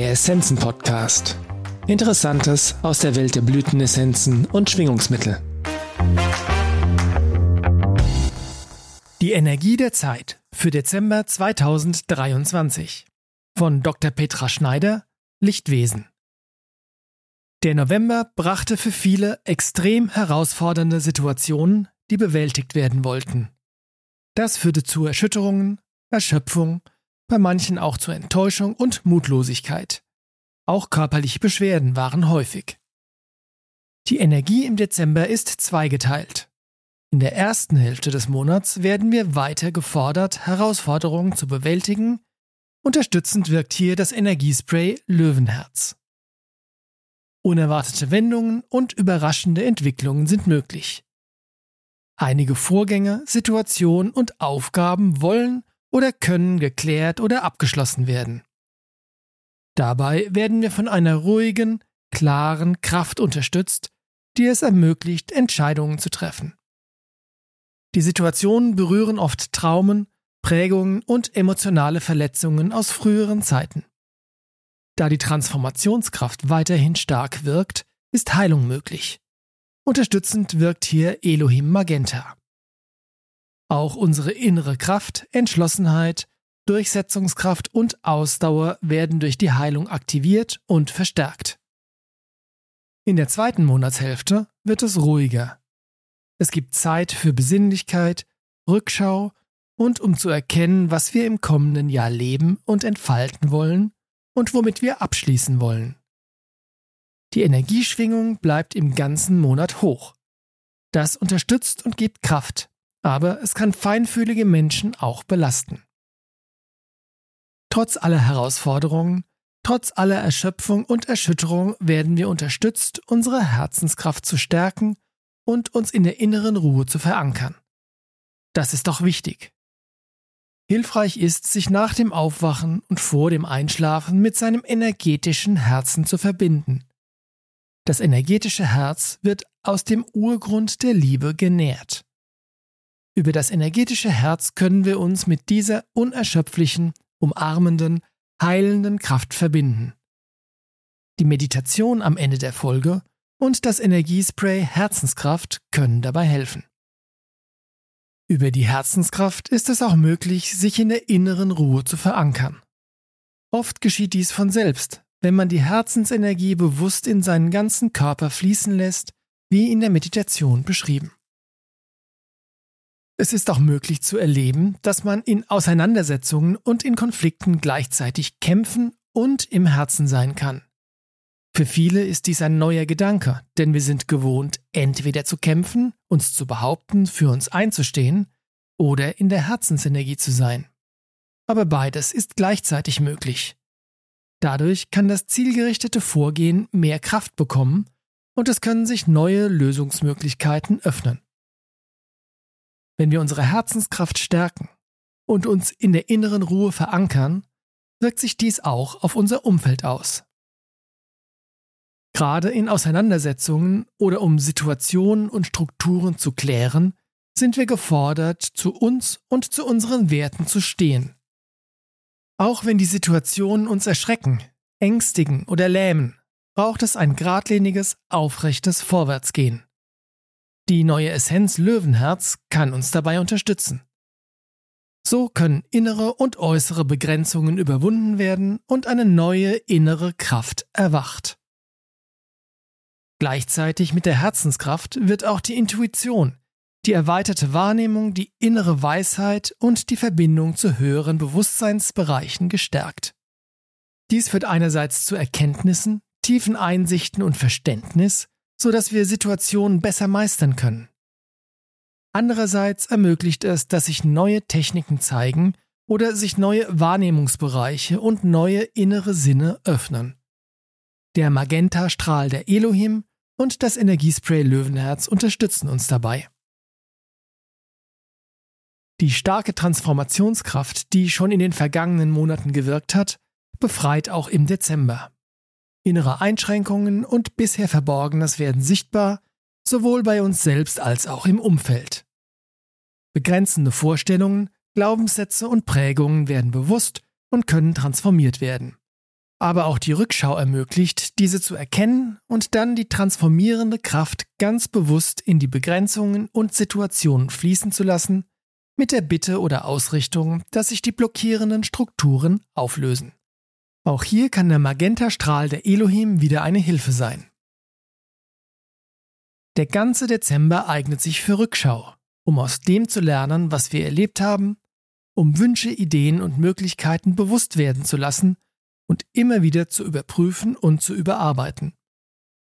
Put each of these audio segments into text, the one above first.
Der Essenzen Podcast. Interessantes aus der Welt der Blütenessenzen und Schwingungsmittel. Die Energie der Zeit für Dezember 2023 von Dr. Petra Schneider, Lichtwesen. Der November brachte für viele extrem herausfordernde Situationen, die bewältigt werden wollten. Das führte zu Erschütterungen, Erschöpfung, bei manchen auch zu Enttäuschung und Mutlosigkeit. Auch körperliche Beschwerden waren häufig. Die Energie im Dezember ist zweigeteilt. In der ersten Hälfte des Monats werden wir weiter gefordert, Herausforderungen zu bewältigen. Unterstützend wirkt hier das Energiespray Löwenherz. Unerwartete Wendungen und überraschende Entwicklungen sind möglich. Einige Vorgänge, Situationen und Aufgaben wollen oder können geklärt oder abgeschlossen werden. Dabei werden wir von einer ruhigen, klaren Kraft unterstützt, die es ermöglicht, Entscheidungen zu treffen. Die Situationen berühren oft Traumen, Prägungen und emotionale Verletzungen aus früheren Zeiten. Da die Transformationskraft weiterhin stark wirkt, ist Heilung möglich. Unterstützend wirkt hier Elohim Magenta. Auch unsere innere Kraft, Entschlossenheit, Durchsetzungskraft und Ausdauer werden durch die Heilung aktiviert und verstärkt. In der zweiten Monatshälfte wird es ruhiger. Es gibt Zeit für Besinnlichkeit, Rückschau und um zu erkennen, was wir im kommenden Jahr leben und entfalten wollen und womit wir abschließen wollen. Die Energieschwingung bleibt im ganzen Monat hoch. Das unterstützt und gibt Kraft, aber es kann feinfühlige Menschen auch belasten. Trotz aller Herausforderungen, trotz aller Erschöpfung und Erschütterung werden wir unterstützt, unsere Herzenskraft zu stärken und uns in der inneren Ruhe zu verankern. Das ist doch wichtig. Hilfreich ist, sich nach dem Aufwachen und vor dem Einschlafen mit seinem energetischen Herzen zu verbinden. Das energetische Herz wird aus dem Urgrund der Liebe genährt. Über das energetische Herz können wir uns mit dieser unerschöpflichen, umarmenden, heilenden Kraft verbinden. Die Meditation am Ende der Folge und das Energiespray Herzenskraft können dabei helfen. Über die Herzenskraft ist es auch möglich, sich in der inneren Ruhe zu verankern. Oft geschieht dies von selbst, wenn man die Herzensenergie bewusst in seinen ganzen Körper fließen lässt, wie in der Meditation beschrieben. Es ist auch möglich zu erleben, dass man in Auseinandersetzungen und in Konflikten gleichzeitig kämpfen und im Herzen sein kann. Für viele ist dies ein neuer Gedanke, denn wir sind gewohnt, entweder zu kämpfen, uns zu behaupten, für uns einzustehen, oder in der Herzensenergie zu sein. Aber beides ist gleichzeitig möglich. Dadurch kann das zielgerichtete Vorgehen mehr Kraft bekommen und es können sich neue Lösungsmöglichkeiten öffnen. Wenn wir unsere Herzenskraft stärken und uns in der inneren Ruhe verankern, wirkt sich dies auch auf unser Umfeld aus. Gerade in Auseinandersetzungen oder um Situationen und Strukturen zu klären, sind wir gefordert, zu uns und zu unseren Werten zu stehen. Auch wenn die Situationen uns erschrecken, ängstigen oder lähmen, braucht es ein geradliniges, aufrechtes Vorwärtsgehen. Die neue Essenz Löwenherz kann uns dabei unterstützen. So können innere und äußere Begrenzungen überwunden werden und eine neue innere Kraft erwacht. Gleichzeitig mit der Herzenskraft wird auch die Intuition, die erweiterte Wahrnehmung, die innere Weisheit und die Verbindung zu höheren Bewusstseinsbereichen gestärkt. Dies führt einerseits zu Erkenntnissen, tiefen Einsichten und Verständnis, so dass wir Situationen besser meistern können. Andererseits ermöglicht es, dass sich neue Techniken zeigen oder sich neue Wahrnehmungsbereiche und neue innere Sinne öffnen. Der Magenta-Strahl der Elohim und das Energiespray Löwenherz unterstützen uns dabei. Die starke Transformationskraft, die schon in den vergangenen Monaten gewirkt hat, befreit auch im Dezember. Innere Einschränkungen und bisher Verborgenes werden sichtbar, sowohl bei uns selbst als auch im Umfeld. Begrenzende Vorstellungen, Glaubenssätze und Prägungen werden bewusst und können transformiert werden. aber auch die Rückschau ermöglicht, diese zu erkennen und dann die transformierende Kraft ganz bewusst in die Begrenzungen und Situationen fließen zu lassen, mit der Bitte oder Ausrichtung, dass sich die blockierenden Strukturen auflösen. Auch hier kann der Magentastrahl der Elohim wieder eine Hilfe sein. Der ganze Dezember eignet sich für Rückschau, um aus dem zu lernen, was wir erlebt haben, um Wünsche, Ideen und Möglichkeiten bewusst werden zu lassen und immer wieder zu überprüfen und zu überarbeiten.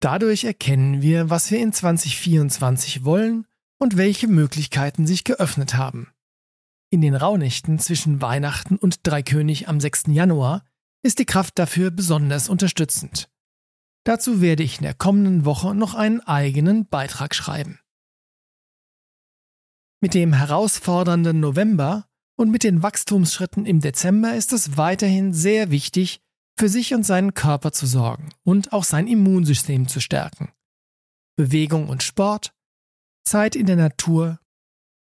Dadurch erkennen wir, was wir in 2024 wollen und welche Möglichkeiten sich geöffnet haben. In den Rauhnächten zwischen Weihnachten und Dreikönig am 6. Januar ist die Kraft dafür besonders unterstützend. Dazu werde ich in der kommenden Woche noch einen eigenen Beitrag schreiben. Mit dem herausfordernden November und mit den Wachstumsschritten im Dezember ist es weiterhin sehr wichtig, für sich und seinen Körper zu sorgen und auch sein Immunsystem zu stärken. Bewegung und Sport, Zeit in der Natur,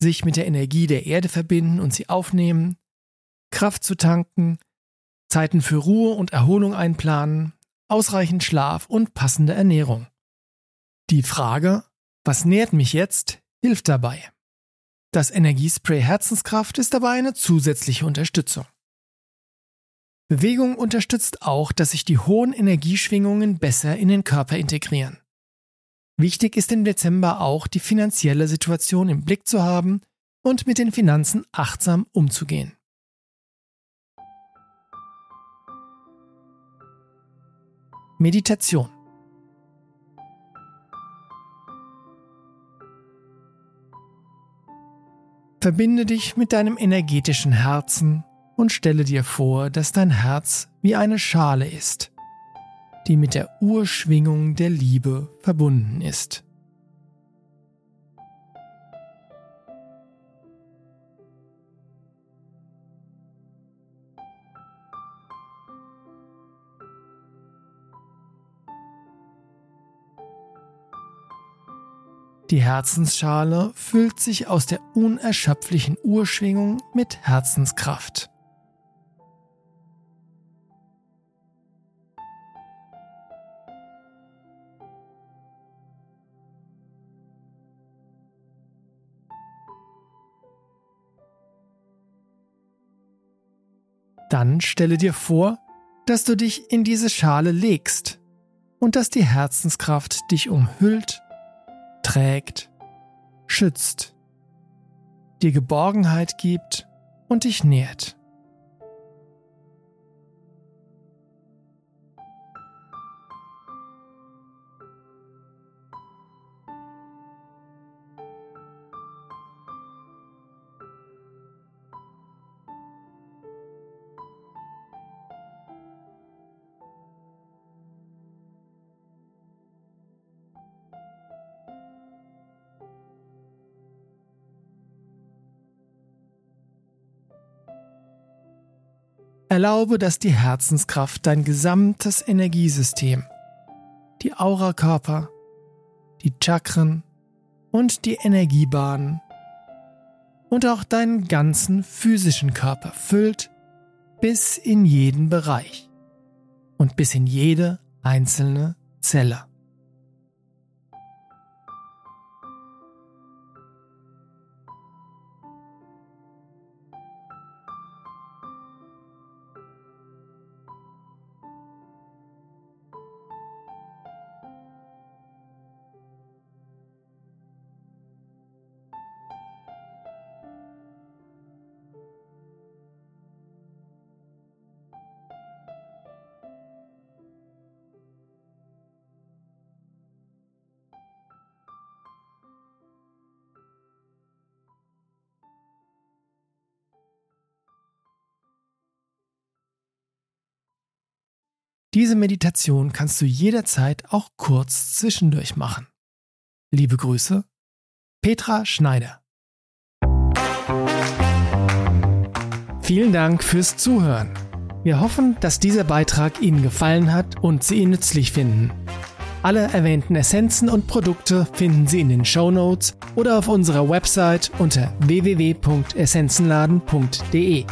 sich mit der Energie der Erde verbinden und sie aufnehmen, Kraft zu tanken, Zeiten für Ruhe und Erholung einplanen, ausreichend Schlaf und passende Ernährung. Die Frage, was nährt mich jetzt, hilft dabei. Das Energiespray Herzenskraft ist dabei eine zusätzliche Unterstützung. Bewegung unterstützt auch, dass sich die hohen Energieschwingungen besser in den Körper integrieren. Wichtig ist im Dezember auch, die finanzielle Situation im Blick zu haben und mit den Finanzen achtsam umzugehen. Meditation Verbinde dich mit deinem energetischen Herzen und stelle dir vor, dass dein Herz wie eine Schale ist, die mit der Urschwingung der Liebe verbunden ist. Die Herzensschale füllt sich aus der unerschöpflichen Urschwingung mit Herzenskraft. Dann stelle dir vor, dass du dich in diese Schale legst und dass die Herzenskraft dich umhüllt trägt, schützt, dir Geborgenheit gibt und dich nährt. Erlaube, dass die Herzenskraft dein gesamtes Energiesystem, die Aurakörper, die Chakren und die Energiebahnen und auch deinen ganzen physischen Körper füllt bis in jeden Bereich und bis in jede einzelne Zelle. Diese Meditation kannst du jederzeit auch kurz zwischendurch machen. Liebe Grüße, Petra Schneider. Vielen Dank fürs Zuhören. Wir hoffen, dass dieser Beitrag Ihnen gefallen hat und Sie ihn nützlich finden. Alle erwähnten Essenzen und Produkte finden Sie in den Show Notes oder auf unserer Website unter www.essenzenladen.de.